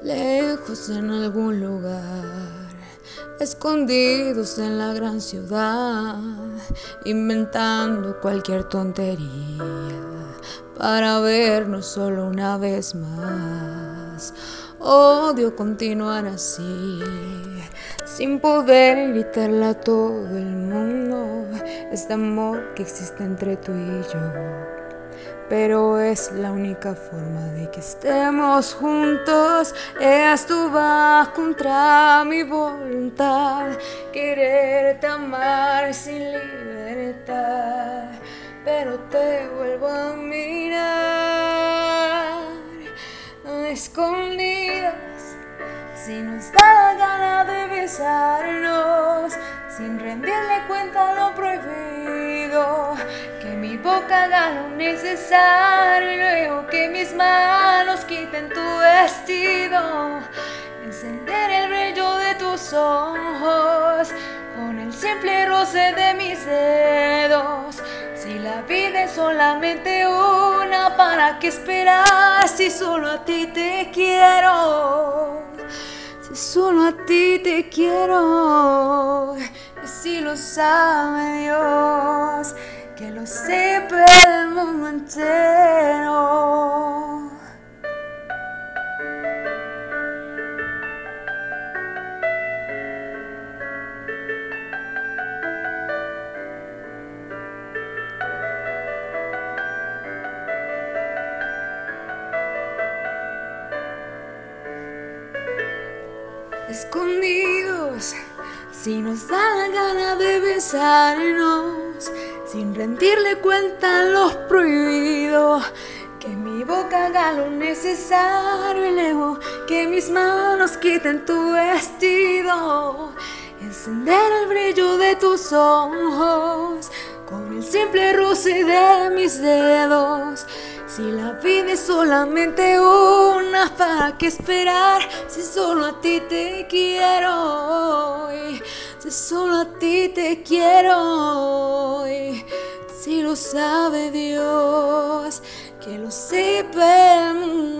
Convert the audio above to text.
Lejos en algún lugar, escondidos en la gran ciudad, inventando cualquier tontería para vernos solo una vez más. Odio continuar así, sin poder gritarle a todo el mundo este amor que existe entre tú y yo pero es la única forma de que estemos juntos. Es tu va contra mi voluntad, quererte amar sin libertad, pero te vuelvo a mirar escondidas. Si nos da la gana de besarnos, sin rendirle cuenta lo prohibido mi boca haga lo necesario que mis manos quiten tu vestido. Encender el brillo de tus ojos con el simple roce de mis dedos. Si la vida es solamente una, ¿para qué esperar si solo a ti te quiero? Si solo a ti te quiero, si lo sabe Dios que lo sepa el mundo entero. Escondidos, si nos da la gana de besarnos sin rendirle cuenta a los prohibidos. Que mi boca haga lo necesario y luego que mis manos quiten tu vestido. Encender el brillo de tus ojos con el simple roce de mis dedos. Si la vida es solamente una, ¿para qué esperar? Si solo a ti te quiero si solo a ti te quiero si lo sabe Dios, que lo sepa el mundo.